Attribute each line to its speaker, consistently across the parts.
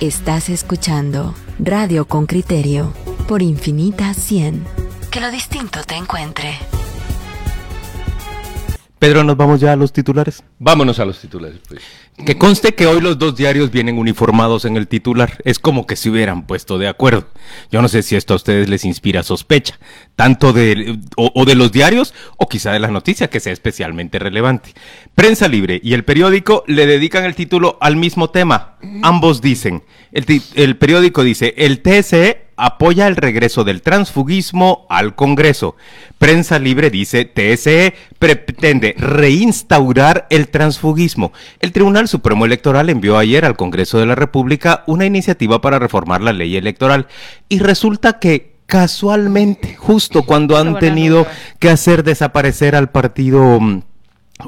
Speaker 1: Estás escuchando Radio con Criterio por Infinita 100. Que lo distinto te encuentre.
Speaker 2: Pedro, ¿nos vamos ya a los titulares?
Speaker 3: Vámonos a los titulares, pues.
Speaker 2: Que conste que hoy los dos diarios vienen uniformados en el titular. Es como que se hubieran puesto de acuerdo. Yo no sé si esto a ustedes les inspira sospecha, tanto de o, o de los diarios o quizá de la noticia que sea especialmente relevante. Prensa Libre y el periódico le dedican el título al mismo tema. Ambos dicen, el, periódico dice, el TSE apoya el regreso del transfugismo al Congreso. Prensa Libre dice, TSE pretende reinstaurar el transfugismo. El Tribunal Supremo Electoral envió ayer al Congreso de la República una iniciativa para reformar la ley electoral y resulta que casualmente, justo cuando han tenido que hacer desaparecer al partido mm,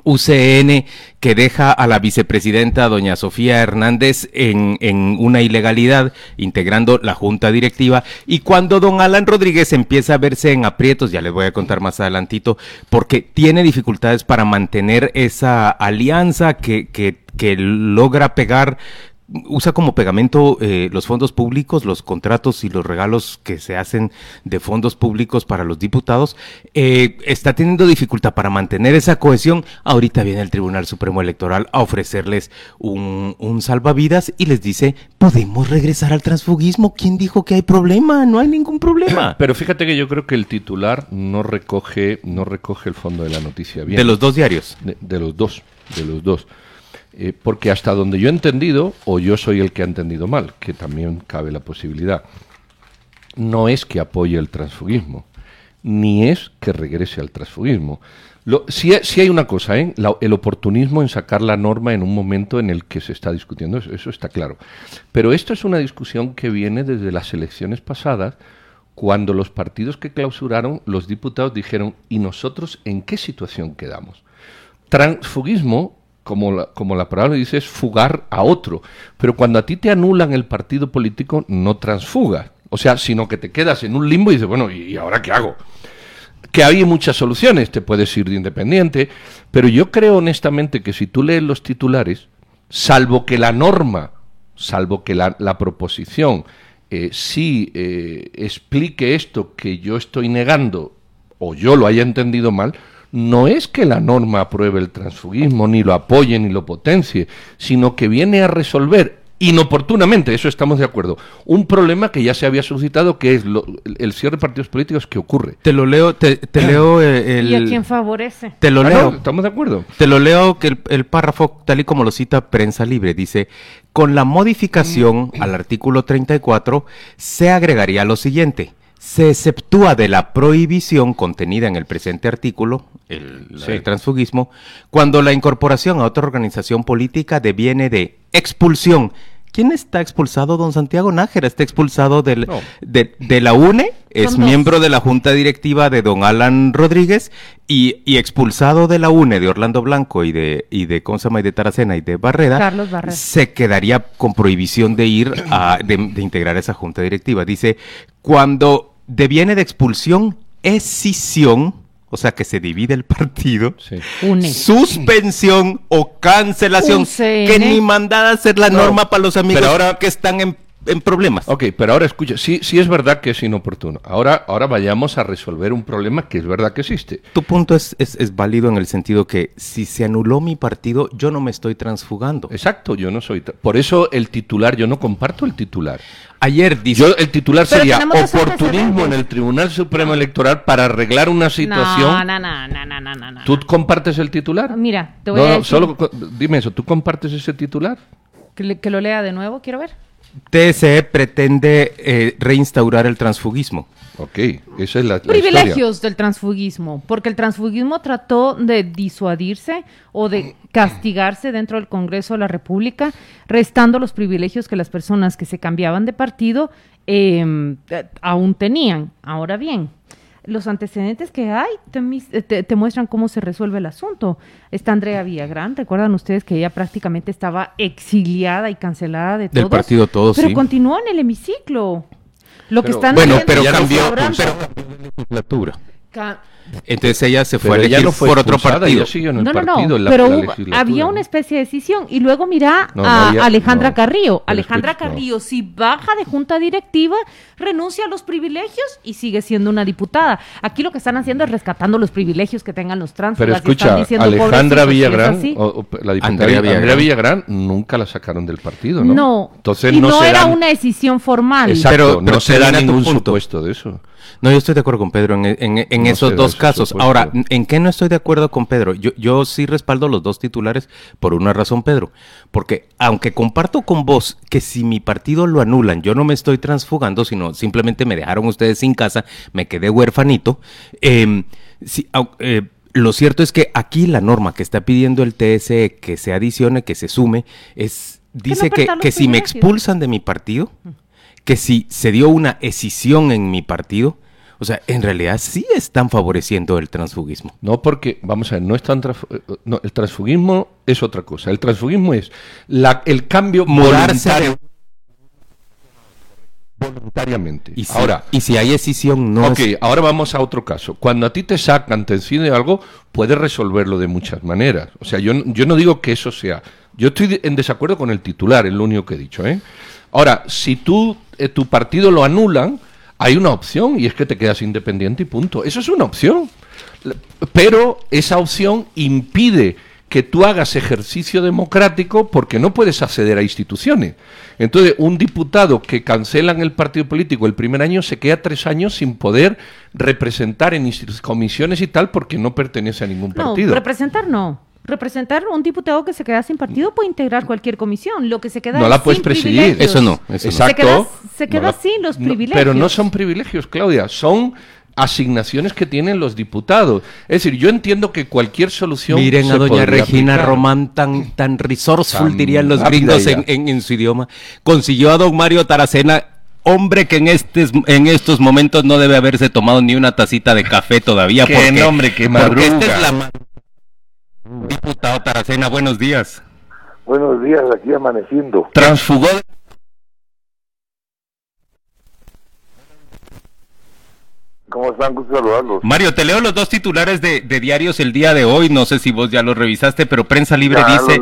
Speaker 2: UCN que deja a la vicepresidenta doña Sofía Hernández en, en una ilegalidad, integrando la junta directiva. Y cuando don Alan Rodríguez empieza a verse en aprietos, ya les voy a contar más adelantito, porque tiene dificultades para mantener esa alianza que, que, que logra pegar usa como pegamento eh, los fondos públicos, los contratos y los regalos que se hacen de fondos públicos para los diputados, eh, está teniendo dificultad para mantener esa cohesión. Ahorita viene el Tribunal Supremo Electoral a ofrecerles un, un salvavidas y les dice, podemos regresar al transfugismo. ¿Quién dijo que hay problema? No hay ningún problema.
Speaker 3: Pero fíjate que yo creo que el titular no recoge, no recoge el fondo de la noticia bien.
Speaker 2: De los dos diarios.
Speaker 3: de, de los dos, de los dos. Eh, porque hasta donde yo he entendido, o yo soy el que ha entendido mal, que también cabe la posibilidad, no es que apoye el transfugismo, ni es que regrese al transfugismo. Sí hay una cosa, ¿eh? El oportunismo en sacar la norma en un momento en el que se está discutiendo, eso, eso está claro. Pero esto es una discusión que viene desde las elecciones pasadas, cuando los partidos que clausuraron, los diputados dijeron, ¿y nosotros en qué situación quedamos? Transfugismo, como la, como la palabra dice, es fugar a otro. Pero cuando a ti te anulan el partido político, no transfugas. O sea, sino que te quedas en un limbo y dices, bueno, ¿y ahora qué hago? Que hay muchas soluciones, te puedes ir de independiente, pero yo creo honestamente que si tú lees los titulares, salvo que la norma, salvo que la, la proposición eh, sí eh, explique esto que yo estoy negando o yo lo haya entendido mal, no es que la norma apruebe el transfugismo, ni lo apoye, ni lo potencie, sino que viene a resolver inoportunamente, eso estamos de acuerdo, un problema que ya se había suscitado, que es lo- el cierre de partidos políticos que ocurre.
Speaker 2: Te lo leo, te, te leo eh, el...
Speaker 4: ¿Y a quién favorece?
Speaker 2: Te lo
Speaker 3: Ah,
Speaker 2: leo.
Speaker 3: no, ¿Estamos de acuerdo?
Speaker 2: Te lo leo que el, el párrafo, tal y como lo cita Prensa Libre, dice, con la modificación al artículo 34 se agregaría lo siguiente. Se exceptúa de la prohibición contenida en el presente artículo, el,
Speaker 3: Sí.
Speaker 2: transfugismo, cuando la incorporación a otra organización política deviene de expulsión. ¿Quién está expulsado? Don Santiago Nájera está expulsado del,
Speaker 3: No.
Speaker 2: de, de la UNE, es miembro de la junta directiva de don Alan Rodríguez y, y expulsado de la UNE de Orlando Blanco y de, y de, ¿cómo se llama? Y de Taracena y de Barreda,
Speaker 4: Carlos Barreda.
Speaker 2: se quedaría con prohibición de ir a, de, de integrar esa junta directiva. Dice, cuando deviene de expulsión, escisión, o sea que se divide el partido,
Speaker 3: Sí.
Speaker 2: Suspensión o cancelación, que ni mandada a hacer la
Speaker 3: No,
Speaker 2: norma para los amigos
Speaker 3: pero ahora-
Speaker 2: que están en, en problemas.
Speaker 3: Ok, pero ahora escucha, sí, sí es verdad que es inoportuno. Ahora, ahora vayamos a resolver un problema que es verdad que existe.
Speaker 2: Tu punto es, es, es válido en el sentido que si se anuló mi partido, yo no me estoy transfugando.
Speaker 3: Exacto, yo no soy... Por eso el titular, yo no comparto el titular.
Speaker 2: Ayer dice,
Speaker 3: Yo, el titular
Speaker 4: Pero
Speaker 3: sería oportunismo en el Tribunal Supremo Electoral para arreglar una situación.
Speaker 4: No, no, no, no, no, no, no, no.
Speaker 3: ¿Tú compartes el titular?
Speaker 4: Mira, te voy
Speaker 3: No,
Speaker 4: a
Speaker 3: no,
Speaker 4: decir
Speaker 3: solo dime eso, ¿tú compartes ese titular?
Speaker 4: que, le- que lo lea de nuevo, quiero ver.
Speaker 2: TSE pretende eh, reinstaurar el transfugismo.
Speaker 3: Ok, esa es la, la
Speaker 4: Privilegios del transfugismo, porque el transfugismo trató de disuadirse o de castigarse dentro del Congreso de la República, restando los privilegios que las personas que se cambiaban de partido eh, eh, aún tenían. Ahora bien, los antecedentes que hay te, mis- eh, te- te muestran cómo se resuelve el asunto. Está Andrea Villagrán, recuerdan ustedes que ella prácticamente estaba exiliada y cancelada de
Speaker 2: Del
Speaker 4: todos,
Speaker 2: partido Todos,
Speaker 4: pero
Speaker 2: sí.
Speaker 4: continúa en el hemiciclo. Lo que están
Speaker 2: Bueno, pero cambió, pero legislatura.
Speaker 4: Ca-
Speaker 2: Entonces ella se fue
Speaker 3: Pero
Speaker 2: a
Speaker 3: ella
Speaker 2: elegir
Speaker 3: no fue
Speaker 2: por otro partido.
Speaker 3: ella siguió en el
Speaker 4: No, no,
Speaker 3: partido,
Speaker 4: no,
Speaker 3: la-
Speaker 4: pero
Speaker 3: la
Speaker 4: había una especie de decisión y luego mira
Speaker 3: No, no
Speaker 4: a
Speaker 3: había-
Speaker 4: Alejandra
Speaker 3: no.
Speaker 4: Carrillo. Alejandra. Carrillo si baja de junta directiva, renuncia a los privilegios y sigue siendo una diputada. Aquí lo que están haciendo es rescatando los privilegios que tengan los tránsfugas.
Speaker 3: Pero escucha,
Speaker 4: diciendo,
Speaker 3: Alejandra Villagrán, o- o la diputada
Speaker 2: Andrea
Speaker 3: Andrea
Speaker 2: Villagrán.
Speaker 3: Nunca la sacaron del partido, ¿no?
Speaker 4: No,
Speaker 3: Entonces
Speaker 4: y
Speaker 3: no,
Speaker 4: era
Speaker 3: dan-
Speaker 4: una decisión formal.
Speaker 3: Exacto,
Speaker 2: Pero- pero
Speaker 3: no se da ningún supuesto de eso.
Speaker 2: No, yo estoy de acuerdo con Pedro en, en- en
Speaker 3: No
Speaker 2: esos dos casos.
Speaker 3: supuesto.
Speaker 2: Ahora, ¿en qué no estoy de acuerdo con Pedro? Yo, yo sí respaldo los dos titulares por una razón, Pedro. Porque aunque comparto con vos que si mi partido lo anulan, yo no me estoy transfugando, sino simplemente me dejaron ustedes sin casa, me quedé huérfanito. eh, au- eh, lo cierto es que aquí la norma que está pidiendo el TSE que se adicione, que se sume, es dice
Speaker 4: no
Speaker 2: que,
Speaker 4: los
Speaker 2: que si me expulsan de mi partido, que si se dio una escisión en mi partido, o sea, en realidad sí están favoreciendo el transfugismo.
Speaker 3: No, porque, vamos a ver, no es tan transfu- eh, no, el transfugismo es otra cosa. El transfugismo es la, el cambio
Speaker 2: Mudarse
Speaker 3: voluntario. Voluntariamente.
Speaker 2: Y si,
Speaker 3: ahora,
Speaker 2: y si hay escisión, no
Speaker 3: ok,
Speaker 2: es...
Speaker 3: ahora vamos a otro caso. Cuando a ti te sacan, te inciden algo, puedes resolverlo de muchas maneras. O sea, yo, no- yo no digo que eso sea. Yo estoy en desacuerdo con el titular, es lo único que he dicho. ¿eh? Ahora, si tú, eh, tu partido lo anulan, hay una opción y es que te quedas independiente y punto. Eso es una opción. Pero esa opción impide que tú hagas ejercicio democrático porque no puedes acceder a instituciones. Entonces, un diputado que cancelan el partido político el primer año se queda tres años sin poder representar en comisiones y tal porque no pertenece a ningún
Speaker 4: No,
Speaker 3: partido.
Speaker 4: representar no. Representar un diputado que se queda sin partido puede integrar cualquier comisión. Lo que se queda
Speaker 3: No
Speaker 4: es
Speaker 3: la puedes
Speaker 4: sin
Speaker 3: presidir.
Speaker 4: privilegios.
Speaker 2: Eso no, eso no.
Speaker 3: Exacto.
Speaker 4: Se queda- se queda
Speaker 3: la-
Speaker 4: sin los
Speaker 3: no,
Speaker 4: privilegios.
Speaker 3: pero no son privilegios, Claudia, son asignaciones que tienen los diputados. Es decir, yo entiendo que cualquier solución.
Speaker 2: Miren
Speaker 3: se
Speaker 2: a doña Regina
Speaker 3: aplicar.
Speaker 2: Román tan, tan resourceful,
Speaker 3: Tan
Speaker 2: dirían los gringos en, en- en su idioma. Consiguió a don Mario Taracena, hombre que en, estes, en estos momentos no debe haberse tomado ni una tacita de café todavía.
Speaker 3: Qué
Speaker 2: porque,
Speaker 3: nombre, qué
Speaker 2: porque esta
Speaker 3: madruga.
Speaker 2: es la Diputado Taracena, buenos días.
Speaker 5: Buenos días, aquí amaneciendo.
Speaker 3: Transfugó.
Speaker 5: ¿Cómo están? Gusto saludarlos.
Speaker 2: Mario, te leo los dos titulares de, de diarios el día de hoy. No sé si vos ya los revisaste, pero Prensa Libre
Speaker 5: Ya
Speaker 2: dice: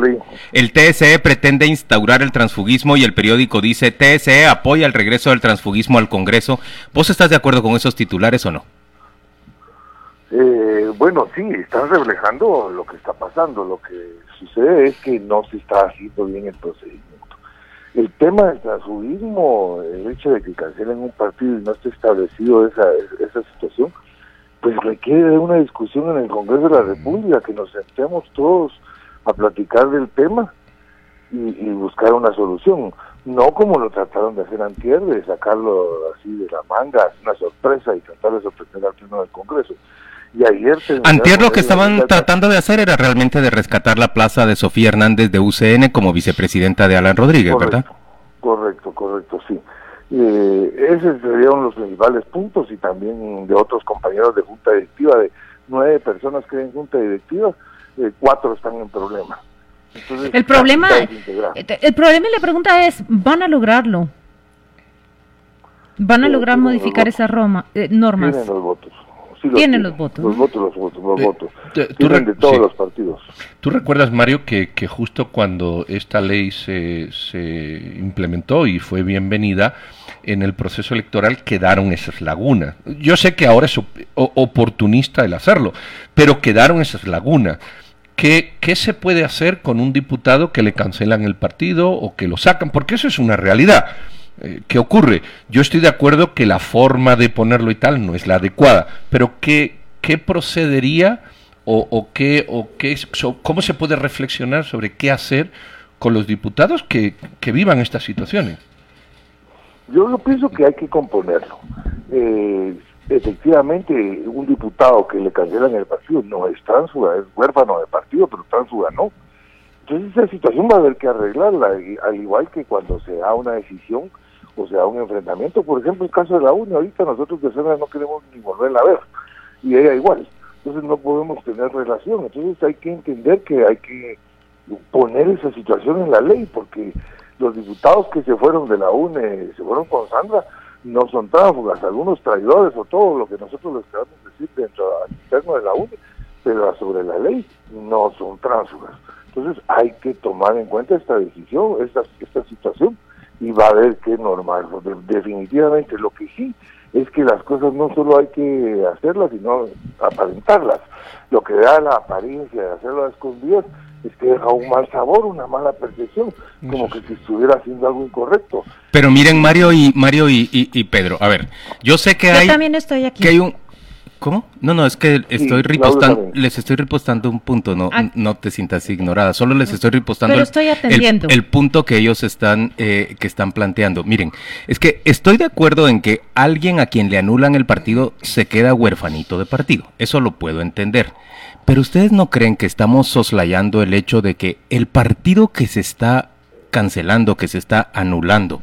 Speaker 2: el TSE pretende instaurar el transfugismo y el periódico dice: TSE apoya el regreso del transfugismo al Congreso. ¿Vos estás de acuerdo con esos titulares o no?
Speaker 5: Eh, bueno, sí, están reflejando lo que está pasando. Lo que sucede es que no se está haciendo bien el procedimiento. El tema del transfugismo, el hecho de que cancelen un partido y no esté establecido esa, esa situación, pues requiere de una discusión en el Congreso de la República, que nos sentemos todos a platicar del tema y, y buscar una solución. No como lo trataron de hacer antier, de sacarlo así de la manga, una sorpresa y tratar de sorprender al Pleno del Congreso. Y ayer...
Speaker 2: Antier lo que estaban tratando de hacer era realmente de rescatar la plaza de Sofía Hernández de UCN como vicepresidenta de Alan Rodríguez, ¿verdad?
Speaker 5: Correcto, correcto, sí. Eh, esos serían los principales puntos y también de otros compañeros de junta directiva, de nueve personas que hay en junta directiva, eh, cuatro están en problema. Entonces,
Speaker 4: El problema, eh, el problema y la pregunta es, ¿van a lograrlo? ¿Van a lograr modificar esas eh, normas?
Speaker 5: Tienen los votos. Sí
Speaker 4: Tienen los votos,
Speaker 5: Los votos, los votos, los
Speaker 3: Eh,
Speaker 5: votos. Tienen de todos
Speaker 3: sí.
Speaker 5: los partidos.
Speaker 3: ¿Tú recuerdas, Mario, que, que justo cuando esta ley se, se implementó y fue bienvenida, en el proceso electoral quedaron esas lagunas? Yo sé que ahora es op- oportunista el hacerlo, pero quedaron esas lagunas. ¿Qué, ¿Qué se puede hacer con un diputado que le cancelan el partido o que lo sacan? Porque eso es una realidad. Eh, ¿Qué ocurre? Yo estoy de acuerdo que la forma de ponerlo y tal no es la adecuada, pero ¿qué, qué procedería o, o qué, o qué, so- cómo se puede reflexionar sobre qué hacer con los diputados que, que vivan estas situaciones?
Speaker 5: Yo, yo pienso que hay que componerlo. Eh, efectivamente, un diputado que le cancelan el partido no es tránsfuga, es huérfano de partido, pero tránsfuga no. Entonces esa situación va a haber que arreglarla, al igual que cuando se da una decisión o se da un enfrentamiento. Por ejemplo, el caso de la UNE, ahorita nosotros de Sena no queremos ni volverla a ver, y ella igual. Entonces no podemos tener relación. Entonces hay que entender que hay que poner esa situación en la ley, porque los diputados que se fueron de la UNE, se fueron con Sandra, no son tránsfugas, algunos traidores o todo lo que nosotros les queramos decir dentro del interno de la UNE, pero sobre la ley no son tránsfugas. Entonces hay que tomar en cuenta esta decisión, esta, esta situación, y va a ver qué normal. Definitivamente lo que sí es que las cosas no solo hay que hacerlas, sino aparentarlas. Lo que da la apariencia de hacerlo a escondidas es que deja un mal sabor, una mala percepción, como que se estuviera haciendo algo incorrecto.
Speaker 2: Pero miren Mario y Mario y, y, Pedro, a ver, yo sé que hay
Speaker 4: también estoy aquí.
Speaker 2: que hay un ¿Cómo? No, no, es que estoy ripostando, les estoy ripostando un punto, no, ah. no te sientas ignorada, solo les estoy ripostando
Speaker 4: Pero estoy
Speaker 2: el, el, punto que ellos están, eh, que están planteando. Miren, es que estoy de acuerdo en que alguien a quien le anulan el partido se queda huerfanito de partido, eso lo puedo entender. Pero ustedes no creen que estamos soslayando el hecho de que el partido que se está cancelando, que se está anulando,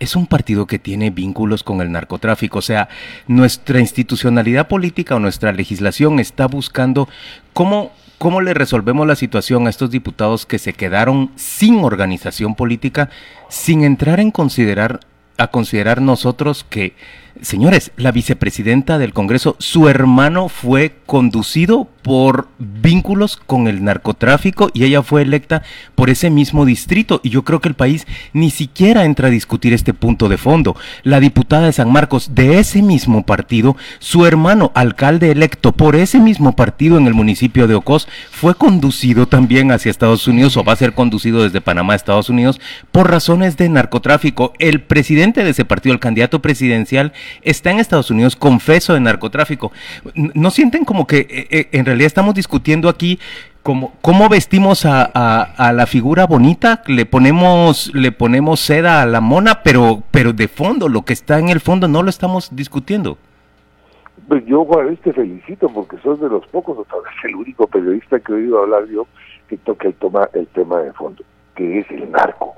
Speaker 2: es un partido que tiene vínculos con el narcotráfico. O sea, nuestra institucionalidad política o nuestra legislación está buscando cómo, cómo le resolvemos la situación a estos diputados que se quedaron sin organización política, sin entrar en considerar a considerar nosotros que, señores, la vicepresidenta del Congreso, su hermano fue conducido por vínculos con el narcotráfico y ella fue electa por ese mismo distrito y yo creo que el país ni siquiera entra a discutir este punto de fondo. La diputada de San Marcos de ese mismo partido, su hermano alcalde electo por ese mismo partido en el municipio de Ocos fue conducido también hacia Estados Unidos o va a ser conducido desde Panamá a Estados Unidos por razones de narcotráfico. El presidente de ese partido, el candidato presidencial, está en Estados Unidos confeso de narcotráfico. ¿No sienten como que eh, eh, en realidad estamos discutiendo aquí cómo, cómo vestimos a, a, la figura bonita, le ponemos, le ponemos seda a la mona, pero, pero de fondo, lo que está en el fondo no lo estamos discutiendo.
Speaker 5: Pues yo, Juan, te felicito porque sos de los pocos, o tal vez el único periodista que he oído hablar yo que toca el, toma, el tema de fondo, que es el narco.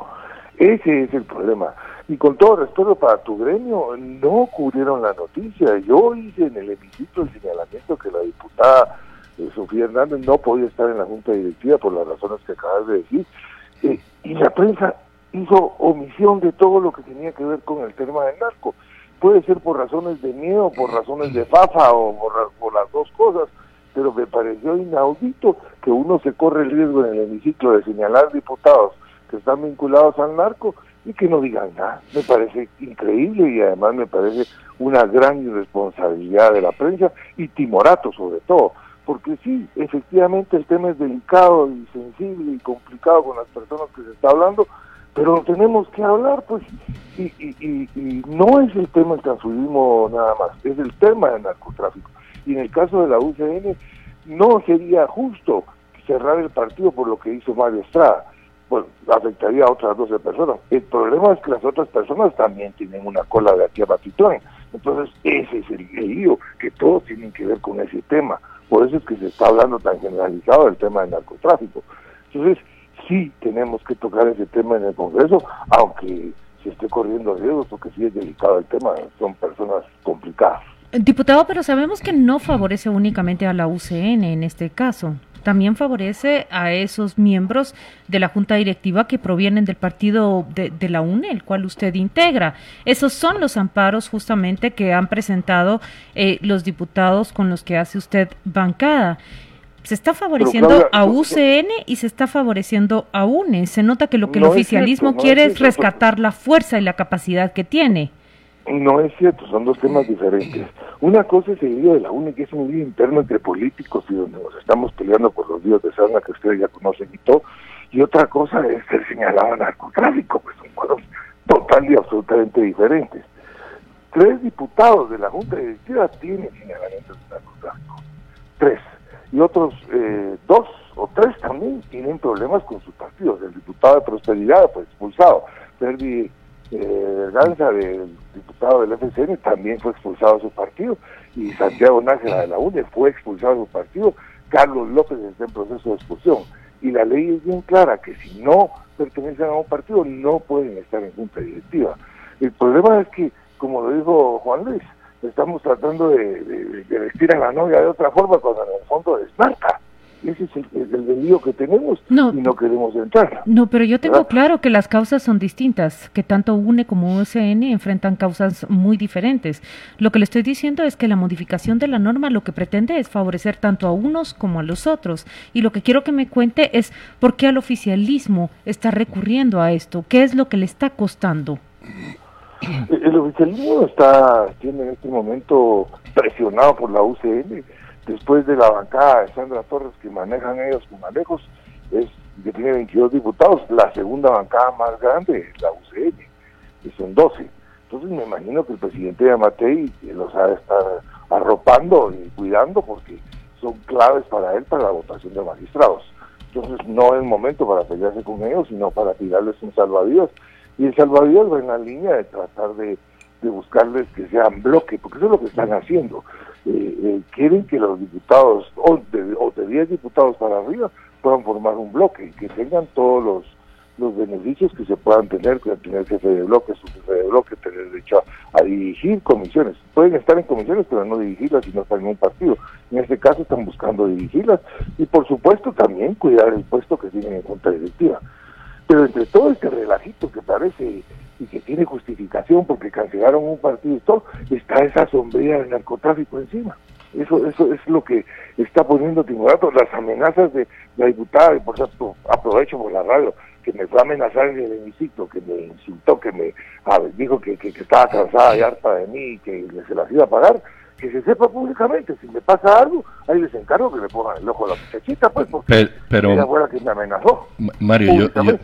Speaker 5: Ese es el problema. Y con todo respeto para tu gremio, no cubrieron la noticia. Yo hice en el hemiciclo el señalamiento que la diputada eh, Sofía Hernández no podía estar en la junta directiva por las razones que acabas de decir. Eh, y la prensa hizo omisión de todo lo que tenía que ver con el tema del narco. Puede ser por razones de miedo, por razones de fafa o por, las dos cosas, pero me pareció inaudito que uno se corre el riesgo en el hemiciclo de señalar diputados que están vinculados al narco y que no digan nada. Me parece increíble y además me parece una gran irresponsabilidad de la prensa y timorato sobre todo porque sí, efectivamente el tema es delicado y sensible y complicado con las personas que se está hablando, pero tenemos que hablar, pues, y, y, y, no es el tema del transfugismo nada más, es el tema del narcotráfico. Y en el caso de la UCN, no sería justo cerrar el partido por lo que hizo Mario Estrada. Bueno, afectaría a otras 12 personas. El problema es que las otras personas también tienen una cola de aquí a Batitlán. Entonces, ese es el lío, que todos tienen que ver con ese tema. Por eso es que se está hablando tan generalizado del tema del narcotráfico. Entonces, sí tenemos que tocar ese tema en el Congreso, aunque se esté corriendo riesgos, porque sí es delicado el tema, son personas complicadas.
Speaker 4: Diputado, pero sabemos que no favorece únicamente a la UCN en este caso también favorece a esos miembros de la Junta Directiva que provienen del partido de, la UNE, el cual usted integra. Esos son los amparos justamente que han presentado eh, los diputados con los que hace usted bancada se está favoreciendo a UCN y se está favoreciendo a UNE. Se nota que lo que el oficialismo quiere es rescatar la fuerza y la capacidad que tiene.
Speaker 5: No es cierto, son dos temas diferentes. Una cosa es el lío de la UNE, que es un lío interno entre políticos y donde nos estamos peleando por los líos de sarna que ustedes ya conocen y todo. Y otra cosa es el señalado narcotráfico, pues son cosas total y absolutamente diferentes. Tres diputados de la Junta Directiva tienen señalamientos de narcotráfico. Tres. Y otros eh, dos o tres también tienen problemas con sus partidos. El diputado de Prosperidad fue expulsado. Ferdi eh, Ganza, del diputado del FCN, también fue expulsado de su partido, y Santiago Nájera de la UNE fue expulsado de su partido, Carlos López está en proceso de expulsión. Y la ley es bien clara, que si no pertenecen a un partido no pueden estar en junta directiva. El problema es que, como lo dijo Juan Luis, estamos tratando de, vestir a la novia de otra forma cuando en el fondo desmarca. Ese es el, el, que tenemos
Speaker 4: no,
Speaker 5: y no queremos entrar.
Speaker 4: No, pero yo tengo claro que las causas son distintas, que tanto UNE como UCN enfrentan causas muy diferentes. Lo que le estoy diciendo es que la modificación de la norma lo que pretende es favorecer tanto a unos como a los otros. Y lo que quiero que me cuente es por qué al oficialismo está recurriendo a esto, qué es lo que le está costando.
Speaker 5: El oficialismo está, tiene en este momento presionado por la UCN después de la bancada de Sandra Torres que manejan ellos con manejos, es que tiene 22 diputados, la segunda bancada más grande es la UCN, que son 12. Entonces me imagino que el presidente de Amatei los ha de estar arropando y cuidando porque son claves para él para la votación de magistrados. Entonces no es momento para pelearse con ellos, sino para tirarles un salvavidas. Y el salvavidas va en la línea de tratar de, de buscarles que sean bloque, porque eso es lo que están haciendo. Eh, eh, quieren que los diputados, o de, o de 10 diputados para arriba, puedan formar un bloque y que tengan todos los, los beneficios que se puedan tener, que tener jefe de bloque, su jefe de bloque, tener derecho a, dirigir comisiones. Pueden estar en comisiones, pero no dirigirlas si no están en un partido. En este caso están buscando dirigirlas y por supuesto también cuidar el puesto que tienen en junta directiva. Pero entre todo este relajito que parece y que tiene justificación porque cancelaron un partido y todo, está esa sombría del narcotráfico encima. Eso, eso es lo que está poniendo Timorato, las amenazas de la diputada, y por cierto, aprovecho por la radio, que me fue a amenazar en el hemiciclo, que me insultó, que me dijo que, que, estaba cansada y harta de mí y que se las iba a pagar, que se sepa públicamente, si me pasa algo, ahí les encargo que le pongan el ojo a la muchachita, pues, porque
Speaker 3: pero,
Speaker 5: la que me amenazó.
Speaker 3: Mario, yo,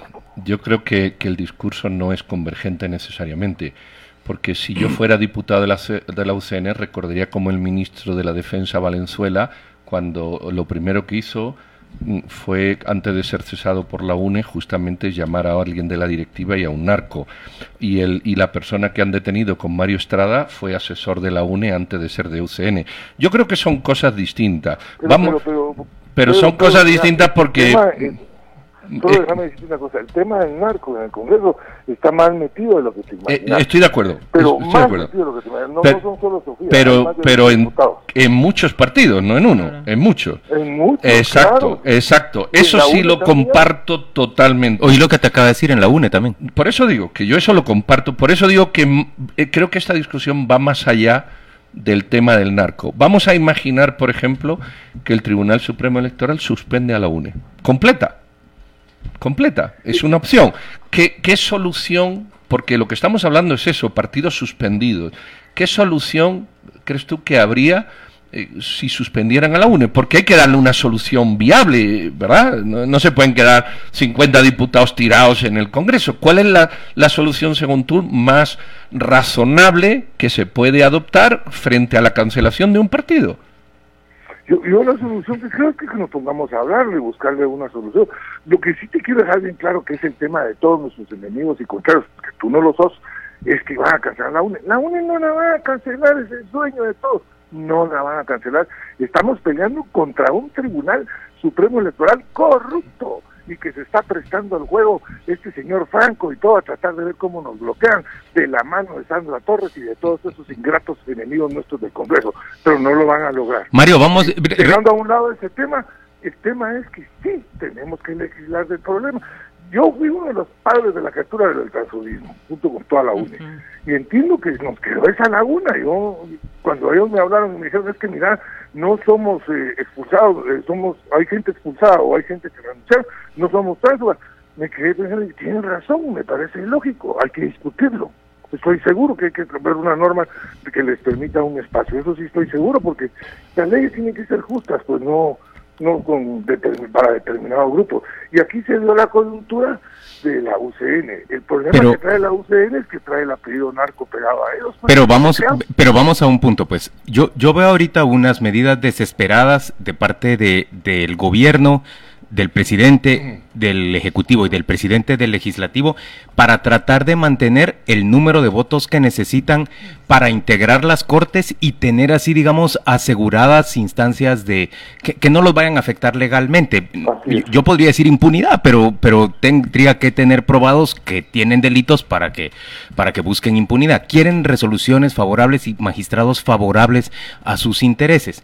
Speaker 3: yo, creo que, que el discurso no es convergente necesariamente porque si yo fuera diputado de la, de la UCN recordaría como el ministro de la Defensa Valenzuela, cuando lo primero que hizo fue, antes de ser cesado por la UNE, justamente llamar a alguien de la directiva y a un narco. Y, el, y la persona que han detenido con Mario Estrada fue asesor de la UNE antes de ser de UCN. Yo creo que son cosas distintas.
Speaker 5: Pero,
Speaker 3: Vamos, pero, son cosas distintas porque...
Speaker 5: Todo eh, déjame decir una cosa, el tema del narco en el Congreso está más metido de lo que se
Speaker 3: eh, imagina. estoy de acuerdo.
Speaker 5: Pero más metido de lo que se imagina. No, pero, son solo Sofía.
Speaker 3: Pero, pero en, en, muchos partidos, no en uno, en muchos.
Speaker 5: En muchos,
Speaker 3: Exacto, exacto. Eso sí lo comparto totalmente.
Speaker 2: Oí lo que te acaba de decir en la UNE también.
Speaker 3: Por eso digo que yo eso lo comparto. Por eso digo que eh, creo que esta discusión va más allá del tema del narco. Vamos a imaginar, por ejemplo, que el Tribunal Supremo Electoral suspende a la UNE. Completa completa, es una opción. ¿Qué, ¿Qué, solución? Porque lo que estamos hablando es eso, partidos suspendidos. ¿Qué solución crees tú que habría eh, si suspendieran a la UNE? Porque hay que darle una solución viable, ¿verdad? No, se pueden quedar 50 diputados tirados en el Congreso. ¿Cuál es la solución, según tú, más razonable que se puede adoptar frente a la cancelación de un partido?
Speaker 5: Yo, yo la solución que creo que, que nos pongamos a hablar y buscarle una solución. Lo que sí te quiero dejar bien claro que es el tema de todos nuestros enemigos y contrarios, que tú no lo sos, es que van a cancelar la UNE. La UNE no la van a cancelar, es el sueño de todos. No la van a cancelar. Estamos peleando contra un tribunal supremo electoral corrupto y que se está prestando al juego este señor Franco y todo a tratar de ver cómo nos bloquean de la mano de Sandra Torres y de todos esos ingratos enemigos nuestros del Congreso, pero no lo van a lograr.
Speaker 2: Mario, vamos...
Speaker 5: Llegando a un lado ese tema, el tema es que sí, tenemos que legislar del problema. Yo fui uno de los padres de la captura del transfugismo, junto con toda la UNE. Y entiendo que nos quedó esa laguna. Yo, cuando ellos me hablaron y me dijeron, es que mira, no somos eh, expulsados, eh, somos hay gente expulsada o hay gente que renunciaron, no somos tránsfugas. Me quedé pensando, y tienen razón, me parece lógico, hay que discutirlo. Estoy seguro que hay que ver una norma que les permita un espacio, eso sí estoy seguro, porque las leyes tienen que ser justas, pues no no con para determinado grupo. Y aquí se dio la coyuntura de la UCN. El problema que trae la UCN es que trae el apellido narco pegado a ellos.
Speaker 2: Pues, pero vamos, pero vamos a un punto, pues. Yo, yo veo ahorita unas medidas desesperadas de parte de, del gobierno del presidente del Ejecutivo y del presidente del Legislativo para tratar de mantener el número de votos que necesitan para integrar las cortes y tener así, digamos, aseguradas instancias de que, no los vayan a afectar legalmente. Yo, podría decir impunidad, pero, pero tendría que tener probados que tienen delitos para que, para que busquen impunidad. Quieren resoluciones favorables y magistrados favorables a sus intereses.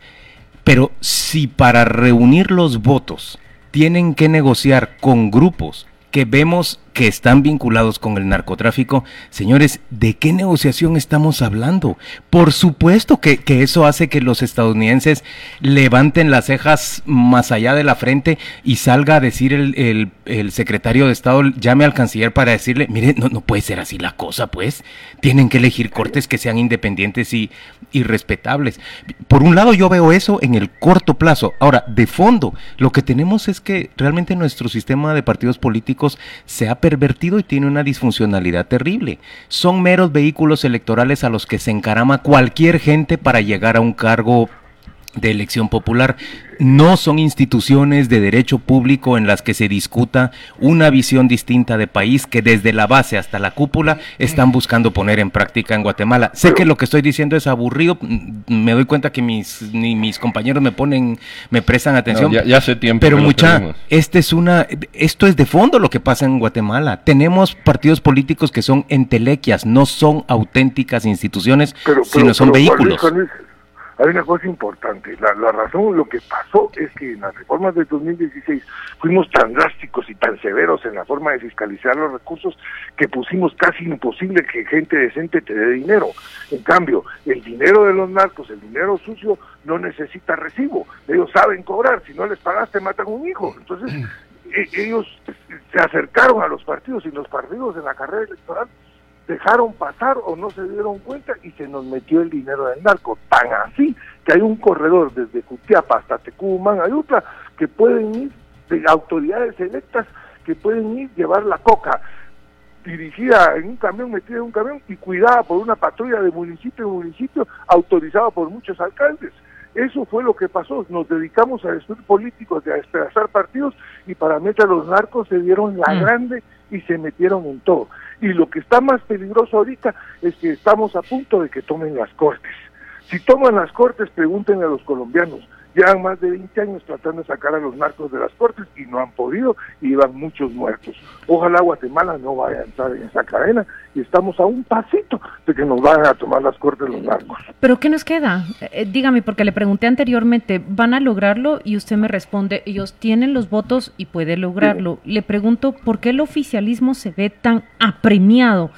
Speaker 2: Pero si para reunir los votos tienen que negociar con grupos que vemos que están vinculados con el narcotráfico, señores, ¿de qué negociación estamos hablando? Por supuesto que, eso hace que los estadounidenses levanten las cejas más allá de la frente y salga a decir el, el, secretario de Estado, llame al canciller para decirle, mire, no, no puede ser así la cosa, pues, tienen que elegir cortes que sean independientes y, y respetables. Por un lado yo veo eso en el corto plazo. Ahora, de fondo, lo que tenemos es que realmente nuestro sistema de partidos políticos se ha pervertido y tiene una disfuncionalidad terrible. Son meros vehículos electorales a los que se encarama cualquier gente para llegar a un cargo de elección popular no son instituciones de derecho público en las que se discuta una visión distinta de país que desde la base hasta la cúpula están buscando poner en práctica en Guatemala. Sé que lo que estoy diciendo es aburrido, me doy cuenta que mis ni mis compañeros me ponen me prestan atención.
Speaker 3: ya, hace tiempo.
Speaker 2: Pero mucha este es una esto es de fondo lo que pasa en Guatemala. Tenemos partidos políticos que son entelequias, no son auténticas instituciones, sino son vehículos
Speaker 5: hay una cosa importante. La, la, razón, lo que pasó es que en las reformas de 2016 fuimos tan drásticos y tan severos en la forma de fiscalizar los recursos que pusimos casi imposible que gente decente te dé dinero. En cambio, el dinero de los narcos, el dinero sucio, no necesita recibo. Ellos saben cobrar. Si no les pagaste, matan un hijo. Entonces, e, ellos se acercaron a los partidos y los partidos en la carrera electoral dejaron pasar o no se dieron cuenta y se nos metió el dinero del narco. Tan así que hay un corredor desde Cutiapa hasta Tecumán, Ayutla, que pueden ir, de autoridades electas, que pueden ir llevar la coca dirigida en un camión, metida en un camión y cuidada por una patrulla de municipio en municipio, autorizada por muchos alcaldes. Eso fue lo que pasó. Nos dedicamos a destruir políticos, a despedazar partidos y para meter a los narcos se dieron la mm. grande y se metieron en todo. Y lo que está más peligroso ahorita es que estamos a punto de que tomen las cortes. Si toman las cortes, pregúntenle a los colombianos, Llevan más de 20 años tratando de sacar a los narcos de las cortes y no han podido y llevan muchos muertos. Ojalá Guatemala no vaya a entrar en esa cadena y estamos a un pasito de que nos vayan a tomar las cortes los narcos.
Speaker 4: ¿Pero qué nos queda? Eh, dígame, porque le pregunté anteriormente, ¿van a lograrlo? Y usted me responde, ellos tienen los votos y puede lograrlo. Le pregunto, ¿por qué el oficialismo se ve tan apremiado?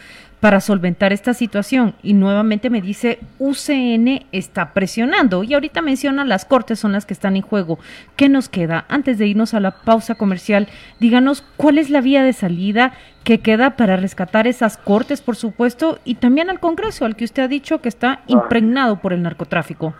Speaker 4: Para solventar esta situación. Y nuevamente me dice, UCN está presionando. Y ahorita menciona las cortes son las que están en juego. ¿Qué nos queda? Antes de irnos a la pausa comercial, díganos cuál es la vía de salida que queda para rescatar esas cortes, por supuesto, y también al Congreso, al que usted ha dicho que está impregnado por el narcotráfico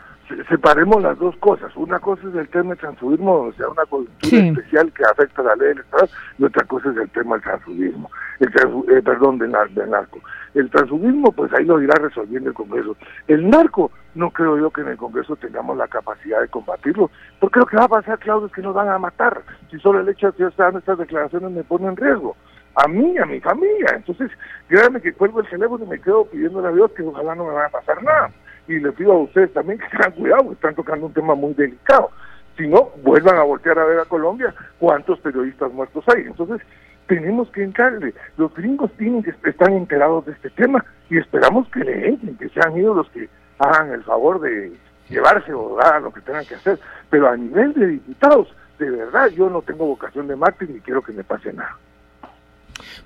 Speaker 5: separemos las dos cosas. Una cosa es el tema del transfugismo, o sea, una coyuntura especial que afecta a la ley electoral, y otra cosa es el tema del transfugismo, el eh, perdón, del, narco. El transfugismo, pues ahí lo irá resolviendo el Congreso. El narco, no creo yo que en el Congreso tengamos la capacidad de combatirlo, porque lo que va a pasar, Claudio, es que nos van a matar. Si solo el hecho de que están estas declaraciones me pone en riesgo a mí, a mi familia. Entonces, créanme que cuelgo el teléfono y me quedo pidiéndole a Dios que ojalá no me vaya a pasar nada y les pido a ustedes también que tengan cuidado, están tocando un tema muy delicado. Si no, vuelvan a voltear a ver a Colombia cuántos periodistas muertos hay. Entonces, tenemos que entrarle. Los gringos tienen que están enterados de este tema y esperamos que le entren, que sean ellos los que hagan el favor de llevarse o hagan lo que tengan que hacer. Pero a nivel de diputados, de verdad, yo no tengo vocación de marketing ni quiero que me pase nada.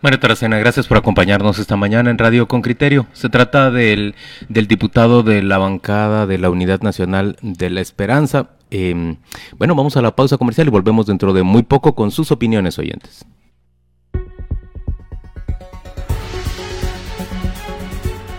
Speaker 2: Mario Taracena, gracias por acompañarnos esta mañana en Radio con Criterio. Se trata del, del diputado de la bancada de la Unidad Nacional de la Esperanza. Em, bueno, vamos a la pausa comercial y volvemos dentro de muy poco con sus opiniones oyentes.